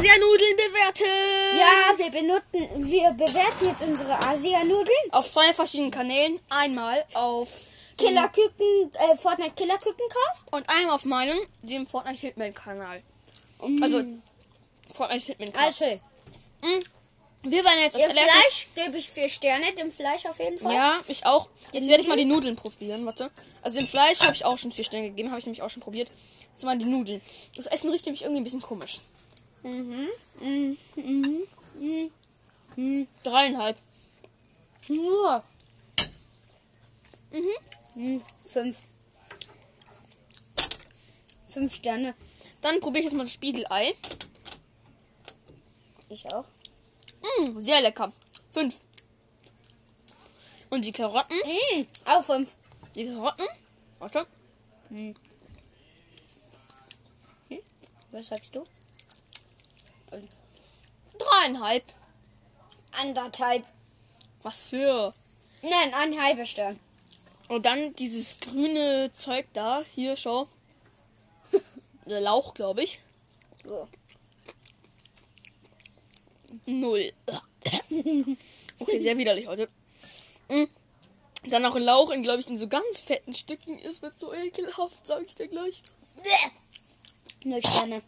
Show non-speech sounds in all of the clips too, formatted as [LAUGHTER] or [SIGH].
Asianudeln bewerten. Ja, wir benutzen, wir bewerten jetzt unsere Asia-Nudeln. Auf zwei verschiedenen Kanälen. Einmal auf Killerküken, äh, Fortnite Killerkükencast. und einmal auf meinem, dem Fortnite Hitman Kanal. Also Fortnite Hitman Kanal. Also, Mhm. Wir werden jetzt ihr Fleisch gebe ich vier Sterne, dem Fleisch auf jeden Fall. Ja, ich auch. Jetzt werde ich mal die Nudeln probieren. Warte. Also dem Fleisch habe ich auch schon vier Sterne gegeben, habe ich nämlich auch schon probiert. Jetzt mal die Nudeln. Das Essen riecht nämlich irgendwie ein bisschen komisch. Mhm. Mhm. Mhm. Mhm. Mhm. Dreieinhalb. Nur. Mhm. Fünf. Fünf Sterne. Dann probiere ich jetzt mal das Spiegelei. Ich auch. Mm, sehr lecker. Fünf. Und die Karotten. Mhm. Auch fünf. Die Karotten. Warte. Was sagst du? Dreieinhalb. Anderthalb. Was für. Nein, ein halber Stern. Und dann dieses grüne Zeug da. Hier, schau. Der Lauch, glaube ich. So. Null. Okay, sehr widerlich heute. Mm. Dann noch ein Lauch in, glaube ich, in so ganz fetten Stücken ist, wird so ekelhaft, sage ich dir gleich. Null Sterne.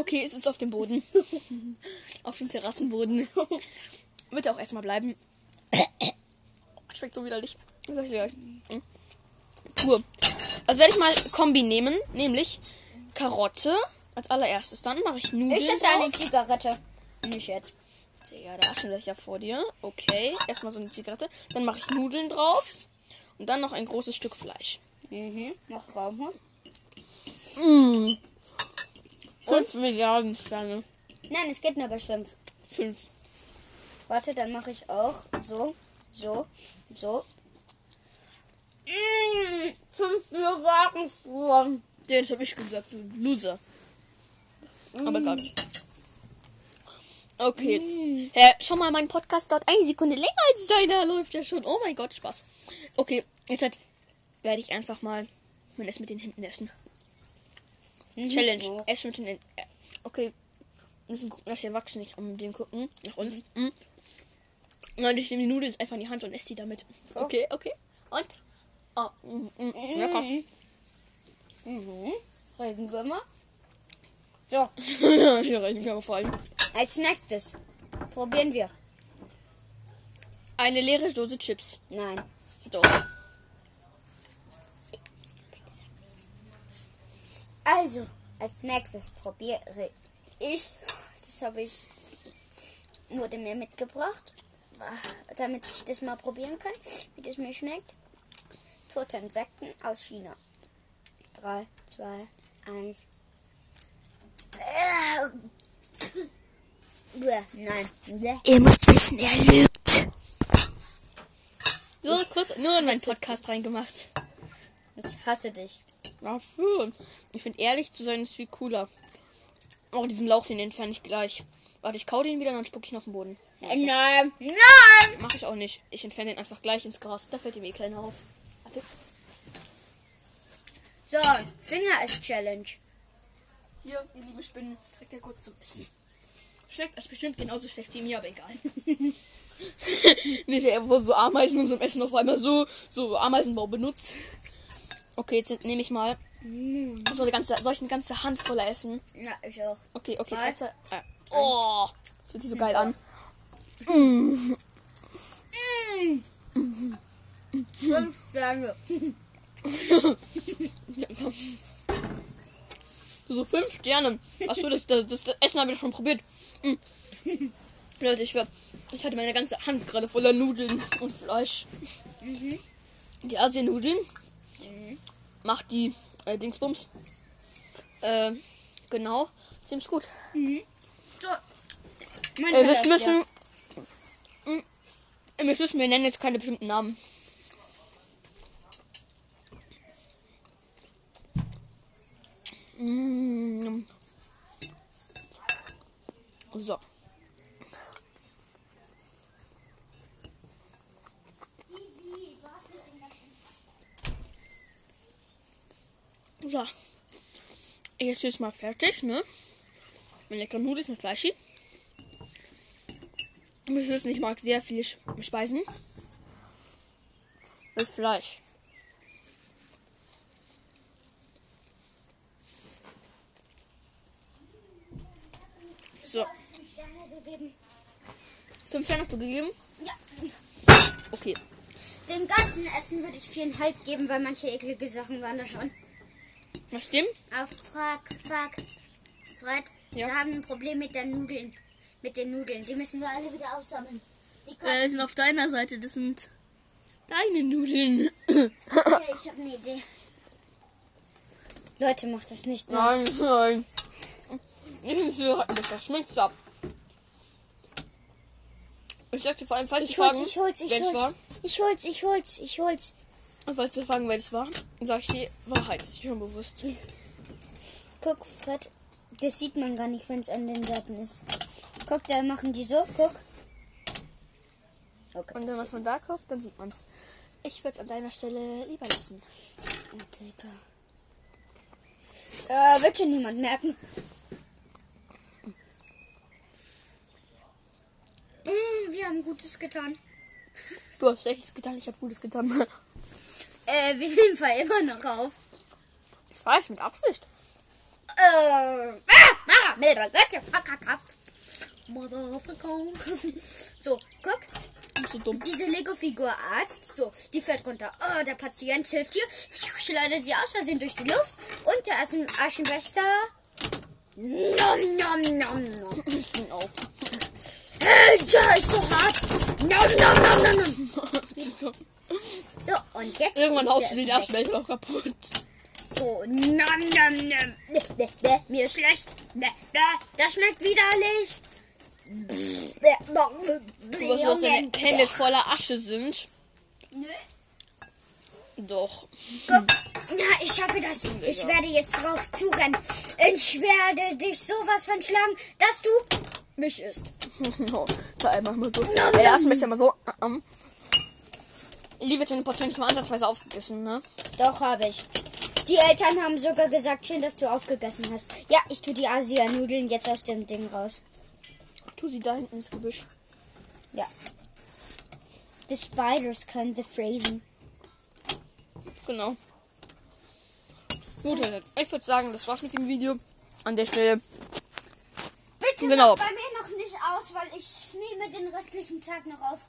Okay, es ist auf dem Boden. [LAUGHS] auf dem Terrassenboden. [LAUGHS] Wird auch erstmal bleiben. [COUGHS] Schmeckt so widerlich. Das sag ich dir gleich. Mm. Pur. Also werde ich mal Kombi nehmen, nämlich Karotte als allererstes. Dann mache ich Nudeln. Ich esse drauf. eine Zigarette. Nicht jetzt. Digga, der Aschenbecher vor dir. Okay, erstmal so eine Zigarette. Dann mache ich Nudeln drauf. Und dann noch ein großes Stück Fleisch. Mhm. Noch Raum. Mm. Fünf Milliarden Sterne. Nein, es geht nur bis fünf. Fünf. Warte, dann mache ich auch so, so, so. Mmh, fünf Milliarden Spuren. Den habe ich gesagt, du Loser. Aber egal. Okay. Hä, schau mal, mein Podcast dauert eine Sekunde länger als deiner. Läuft ja schon. Oh mein Gott, Spaß. Okay, jetzt halt werde ich einfach mal mein Essen mit den Händen essen. Challenge. Ja. Essen mit den. Äh, Okay. Wir müssen gucken, dass die Erwachsenen nicht um den gucken. Nach uns. Mhm. Nein, ich nehme die Nudeln einfach in die Hand und esse die damit. Okay, okay. Und? Oh, mm, mm, lecker. Mhm. Regenwürmer. So, [LAUGHS] Hier reichen wir vor allem. als nächstes probieren wir. Eine leere Dose Chips. Nein. Doch. Also, als nächstes probiere ich. Das habe ich. Wurde mir mitgebracht. Damit ich das mal probieren kann, wie das mir schmeckt. Tote Insekten aus China. 3, 2, 1. Nein. Ihr müsst wissen, er lügt. So, kurz nur in meinen Podcast reingemacht. Ich hasse dich. Dafür. Ich finde, ehrlich zu sein ist viel cooler. Auch diesen Lauch, den entferne ich gleich. Warte, ich kau den wieder und dann spuck ich ihn auf den Boden. Nein. Nein. Mach ich auch nicht. Ich entferne den einfach gleich ins Gras. Da fällt ihm eh kleiner auf. Warte. So, Finger ist Challenge. Hier, ihr lieben Spinnen, kriegt ihr kurz zum Essen. Schmeckt es bestimmt genauso schlecht wie mir, aber egal. [LAUGHS] [LAUGHS] Nicht, wo so Ameisen in unserem Essen auf einmal so, so Ameisenbau benutzt. Okay, jetzt nehme ich mal so eine ganze, soll ich eine ganze Hand voller essen? Ja, ich auch. Okay, okay, Drei. drei, zwei, äh, Oh, fühlt sich so geil an. Fünf Sterne. [LAUGHS] So fünf Sterne. Achso, das, das, das, das Essen habe ich schon probiert. Mm. Leute, ich, war, ich hatte meine ganze Hand gerade voller Nudeln und Fleisch. Die Asiennudeln. Macht die äh, Dingsbums. Äh, genau. Ziemlich gut. So. Mein Äh, wir müssen. leer. Mm, Wir müssen, wir nennen jetzt keine bestimmten Namen. Mm. So. So. Jetzt ist mal fertig, ne? Mein leckere Nudeln mit Fleischi. Ich wissen, ich mag sehr viel Speisen. Mit Fleisch. So, Fünf Sterne gegeben. fünf Sterne hast du gegeben? Ja. Okay. Dem ganzen Essen würde ich viereinhalb geben, weil manche eklige Sachen waren da schon. Was dem? Auf Frag, Frag, Fred, Ja. wir haben ein Problem mit den Nudeln. Mit den Nudeln. Die müssen wir alle wieder aufsammeln. Die Äh, sind auf deiner Seite. Das sind deine Nudeln. Okay, ich habe eine Idee. Leute, macht das nicht mehr. Nein, nein. Ich so das schmeckt's ab. Ich sagte vor allem, falls Ich Sie hol's, fragen, ich hol's, ich hol's. Ich hol's, ich hol's, ich hol's. Und falls Sie fragen, wer das war, sag ich die Wahrheit. Ist schon bewusst. Guck, Fred. Das sieht man gar nicht, wenn es an den Seiten ist. Guck, da machen die so. Guck. Okay. Und wenn man von da kauft, dann sieht man's. Ich würde es an deiner Stelle lieber lassen. Oh, Digga. Äh, wird schon niemand merken. Mm, wir haben Gutes getan. Du hast schlechtes getan, ich habe Gutes getan. [LAUGHS] Äh, wir nehmen Fall immer noch auf. Falsch, mit Absicht. Äh, ah, ah, Motherfucker. Motherfucker. So, guck. Du dumm. Diese Lego-Figur Arzt, so, die fällt runter. Oh, der Patient hilft dir, schleudert sie aus Versehen durch die Luft und der Aschen Aschenbecher. Nom, nom, nom, nom. Ich bin auf. Äh, ja, ist so hart. Nom, nom, nom, nom, nom. [LAUGHS] Und jetzt. Irgendwann haust du den. Aschenbecher auch kaputt. So, nom, nom, nom. Ne, ne, ne, mir ist schlecht. Ne, ne, das schmeckt widerlich. Du weißt, dass deine Hände voller Asche sind. Nö. Doch. Guck, ja, ich schaffe das. Ich werde jetzt drauf zurennen. Ich werde dich sowas von schlagen, dass du mich isst. [LAUGHS] War einfach mal so. Der. Aschenbecher mal so. Seine Portion nicht mal ansatzweise aufgegessen, ne? Doch, habe ich. Die Eltern haben sogar gesagt, schön, dass du aufgegessen hast. Ja, ich tue die Asia-Nudeln jetzt aus dem Ding raus. Tu sie da hinten ins Gebüsch. Ja. The spiders can the phrasen. Genau. Gut, ich würde sagen, das war's mit dem Video. An der Stelle. Bitte Genau. bei mir noch nicht aus, weil ich nehme den restlichen Tag noch auf.